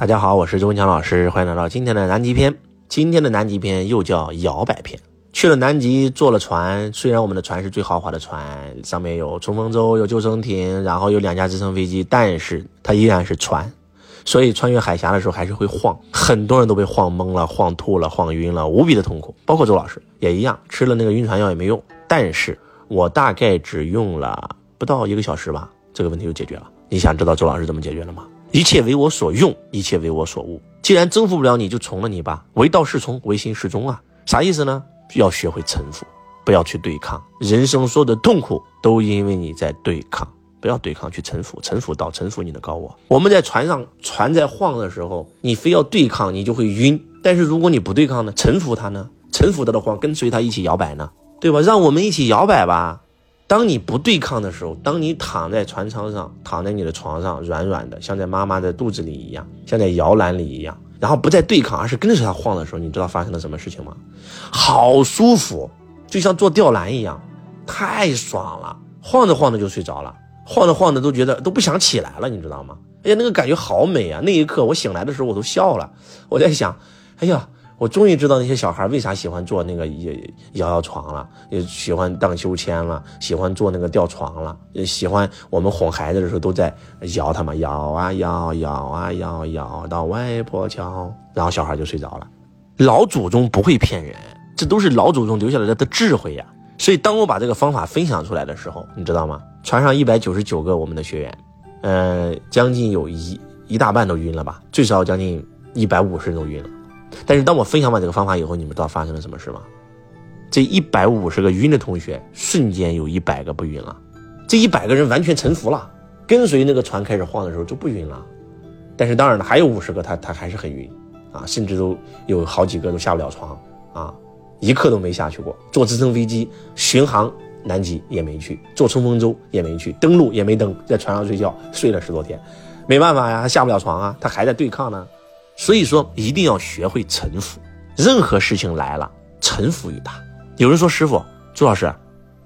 大家好，我是周文强老师，欢迎来到今天的南极篇。今天的南极篇又叫摇摆篇。去了南极，坐了船，虽然我们的船是最豪华的船，上面有冲锋舟、有救生艇，然后有两架直升飞机，但是它依然是船，所以穿越海峡的时候还是会晃，很多人都被晃懵了、晃吐了、晃晕了，无比的痛苦。包括周老师也一样，吃了那个晕船药也没用。但是我大概只用了不到一个小时吧，这个问题就解决了。你想知道周老师怎么解决的吗？一切为我所用，一切为我所悟。既然征服不了你，就从了你吧。唯道是从，唯心是宗啊。啥意思呢？要学会臣服，不要去对抗。人生所有的痛苦都因为你在对抗，不要对抗，去臣服。臣服到臣服你的高我。我们在船上，船在晃的时候，你非要对抗，你就会晕。但是如果你不对抗呢？臣服它呢？臣服它的晃，跟随它一起摇摆呢？对吧？让我们一起摇摆吧。当你不对抗的时候，当你躺在船舱上，躺在你的床上，软软的，像在妈妈的肚子里一样，像在摇篮里一样，然后不再对抗，而是跟着它晃的时候，你知道发生了什么事情吗？好舒服，就像坐吊篮一样，太爽了，晃着晃着就睡着了，晃着晃着都觉得都不想起来了，你知道吗？哎呀，那个感觉好美啊！那一刻我醒来的时候我都笑了，我在想，哎呀。我终于知道那些小孩为啥喜欢坐那个摇摇床了，也喜欢荡秋千了，喜欢坐那个吊床了，喜欢我们哄孩子的时候都在摇他们摇啊摇，摇啊摇，摇到外婆桥，然后小孩就睡着了。老祖宗不会骗人，这都是老祖宗留下来的的智慧呀。所以当我把这个方法分享出来的时候，你知道吗？船上一百九十九个我们的学员，呃，将近有一一大半都晕了吧，最少将近一百五十人都晕了。但是当我分享完这个方法以后，你们知道发生了什么事吗？这一百五十个晕的同学，瞬间有一百个不晕了。这一百个人完全臣服了，跟随那个船开始晃的时候就不晕了。但是当然了，还有五十个他他还是很晕啊，甚至都有好几个都下不了床啊，一刻都没下去过。坐直升飞机巡航南极也没去，坐冲锋舟也没去，登陆也没登，在船上睡觉睡了十多天，没办法呀，他下不了床啊，他还在对抗呢。所以说，一定要学会臣服。任何事情来了，臣服于他。有人说：“师傅，朱老师，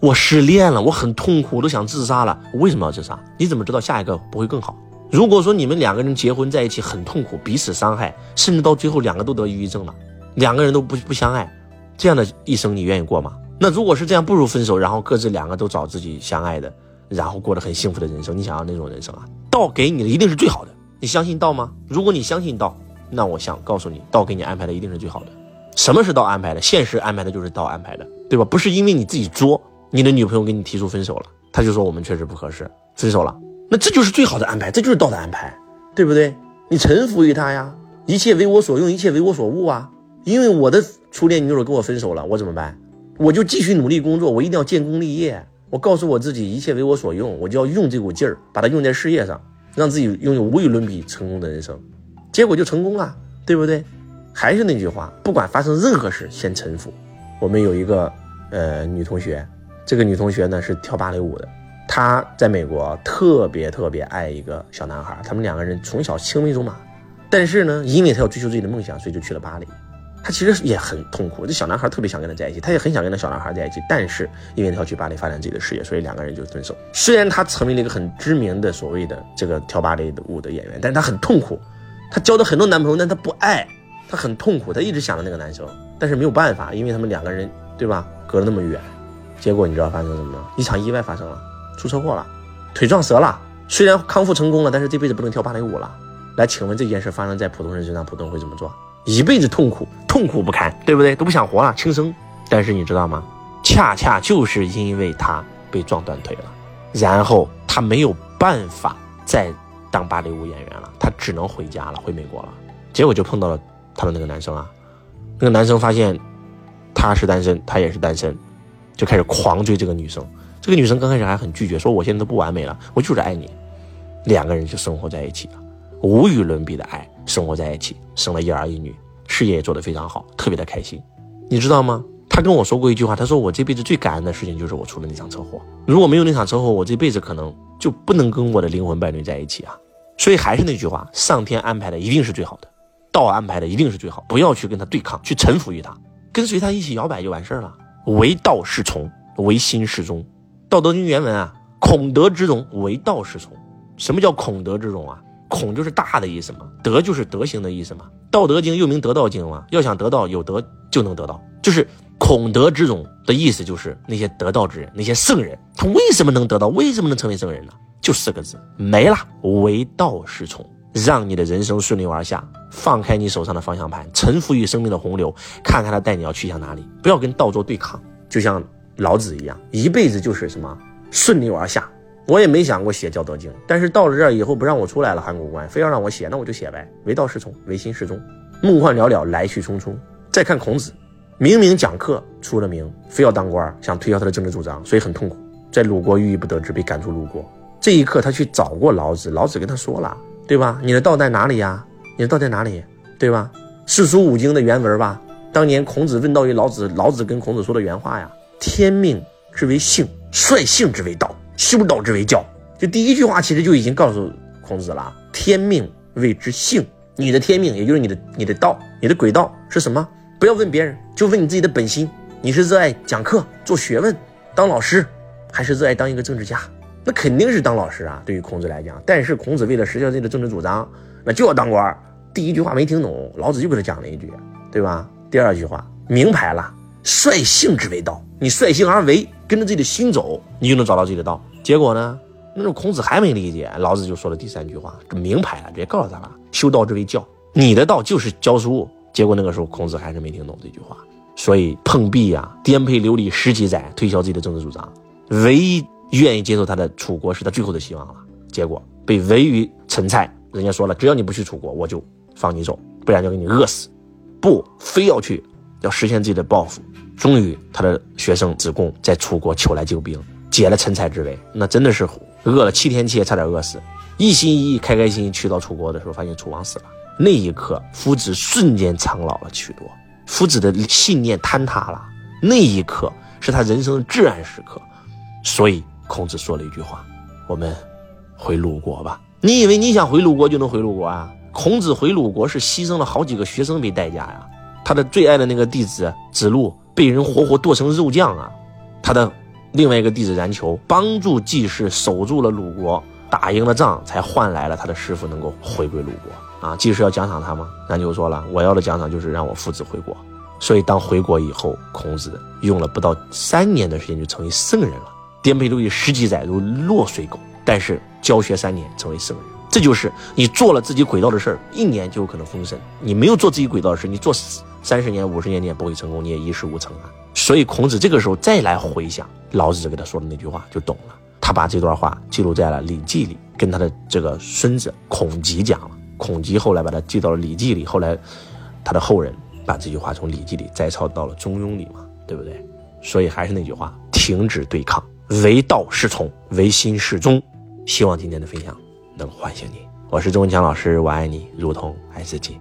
我失恋了，我很痛苦，我都想自杀了。我为什么要自杀？你怎么知道下一个不会更好？如果说你们两个人结婚在一起很痛苦，彼此伤害，甚至到最后两个都得抑郁症了，两个人都不不相爱，这样的一生你愿意过吗？那如果是这样，不如分手，然后各自两个都找自己相爱的，然后过得很幸福的人生。你想要那种人生啊？道给你的一定是最好的。你相信道吗？如果你相信道。那我想告诉你，道给你安排的一定是最好的。什么是道安排的？现实安排的就是道安排的，对吧？不是因为你自己作，你的女朋友给你提出分手了，他就说我们确实不合适，分手了。那这就是最好的安排，这就是道的安排，对不对？你臣服于他呀，一切为我所用，一切为我所悟啊。因为我的初恋女友跟我分手了，我怎么办？我就继续努力工作，我一定要建功立业。我告诉我自己，一切为我所用，我就要用这股劲儿，把它用在事业上，让自己拥有无与伦比成功的人生。结果就成功了，对不对？还是那句话，不管发生任何事，先臣服。我们有一个呃女同学，这个女同学呢是跳芭蕾舞的，她在美国特别特别爱一个小男孩，他们两个人从小青梅竹马。但是呢，因为她要追求自己的梦想，所以就去了巴黎。她其实也很痛苦，这小男孩特别想跟她在一起，她也很想跟那小男孩在一起，但是因为她要去巴黎发展自己的事业，所以两个人就分手。虽然她成为了一个很知名的所谓的这个跳芭蕾舞的演员，但是她很痛苦。她交的很多男朋友，但她不爱，她很痛苦，她一直想着那个男生，但是没有办法，因为他们两个人，对吧？隔了那么远，结果你知道发生什么吗？一场意外发生了，出车祸了，腿撞折了。虽然康复成功了，但是这辈子不能跳芭蕾舞了。来，请问这件事发生在普通人身上，普通人会怎么做？一辈子痛苦，痛苦不堪，对不对？都不想活了，轻生。但是你知道吗？恰恰就是因为他被撞断腿了，然后他没有办法再。当芭蕾舞演员了，只能回家了，回美国了。结果就碰到了他的那个男生啊，那个男生发现他是单身，他也是单身，就开始狂追这个女生。这个女生刚开始还很拒绝，说我现在都不完美了，我就是爱你。两个人就生活在一起了，无与伦比的爱，生活在一起，生了一儿一女，事业也做得非常好，特别的开心。你知道吗？他跟我说过一句话，他说我这辈子最感恩的事情就是我出了那场车祸，如果没有那场车祸，我这辈子可能就不能跟我的灵魂伴侣在一起啊。所以还是那句话，上天安排的一定是最好的，道安排的一定是最好，不要去跟他对抗，去臣服于他，跟随他一起摇摆就完事儿了。唯道是从，唯心是宗。道德经原文啊，孔德之容，唯道是从。什么叫孔德之容啊？孔就是大的意思嘛，德就是德行的意思嘛。道德经又名得道经嘛，要想得道，有德就能得到。就是孔德之种的意思，就是那些得道之人，那些圣人，他为什么能得到？为什么能成为圣人呢？就四个字，没了，唯道是从。让你的人生顺流而下，放开你手上的方向盘，臣服于生命的洪流，看看他带你要去向哪里。不要跟道做对抗，就像老子一样，一辈子就是什么顺流而下。我也没想过写《教德经》，但是到了这儿以后不让我出来了，函谷关非要让我写，那我就写呗。唯道是从，唯心是宗。梦幻寥寥，来去匆匆。再看孔子，明明讲课出了名，非要当官，想推销他的政治主张，所以很痛苦，在鲁国郁郁不得志，被赶出鲁国。这一刻，他去找过老子，老子跟他说了。对吧？你的道在哪里呀？你的道在哪里？对吧？四书五经的原文吧。当年孔子问道于老子，老子跟孔子说的原话呀：“天命之为性，率性之为道，修道之为教。”就第一句话其实就已经告诉孔子了：天命谓之性，你的天命也就是你的你的道，你的轨道是什么？不要问别人，就问你自己的本心。你是热爱讲课做学问当老师，还是热爱当一个政治家？那肯定是当老师啊，对于孔子来讲。但是孔子为了实现自己的政治主张，那就要当官。第一句话没听懂，老子就给他讲了一句，对吧？第二句话明牌了，率性之为道。你率性而为，跟着自己的心走，你就能找到自己的道。结果呢，那种孔子还没理解，老子就说了第三句话，这明牌了，直接告诉他了：修道之为教，你的道就是教书。结果那个时候孔子还是没听懂这句话，所以碰壁呀，颠沛流离十几载，推销自己的政治主张，唯一。愿意接受他的楚国是他最后的希望了，结果被围于陈蔡，人家说了，只要你不去楚国，我就放你走，不然就给你饿死。不，非要去，要实现自己的抱负。终于，他的学生子贡在楚国求来救兵，解了陈蔡之围。那真的是饿了七天七夜，差点饿死。一心一意、开开心心去到楚国的时候，发现楚王死了。那一刻，夫子瞬间苍老了许多，夫子的信念坍塌了。那一刻是他人生的至暗时刻，所以。孔子说了一句话：“我们回鲁国吧。”你以为你想回鲁国就能回鲁国啊？孔子回鲁国是牺牲了好几个学生为代价呀。他的最爱的那个弟子子路被人活活剁成肉酱啊。他的另外一个弟子冉求帮助季氏守住了鲁国，打赢了仗，才换来了他的师傅能够回归鲁国啊。季氏要奖赏他吗？冉求说了：“我要的奖赏就是让我父子回国。”所以当回国以后，孔子用了不到三年的时间就成为圣人了。颠沛流离十几载如落水狗，但是教学三年成为圣人，这就是你做了自己轨道的事儿，一年就有可能封神；你没有做自己轨道的事，你做三十年、五十年你也不会成功，你也一事无成啊。所以孔子这个时候再来回想老子给他说的那句话，就懂了。他把这段话记录在了《礼记》里，跟他的这个孙子孔吉讲了。孔吉后来把它记到了《礼记》里，后来他的后人把这句话从《礼记》里摘抄到了《中庸》里嘛，对不对？所以还是那句话，停止对抗。唯道是从，唯心是宗。希望今天的分享能唤醒你。我是周文强老师，我爱你，如同爱自己。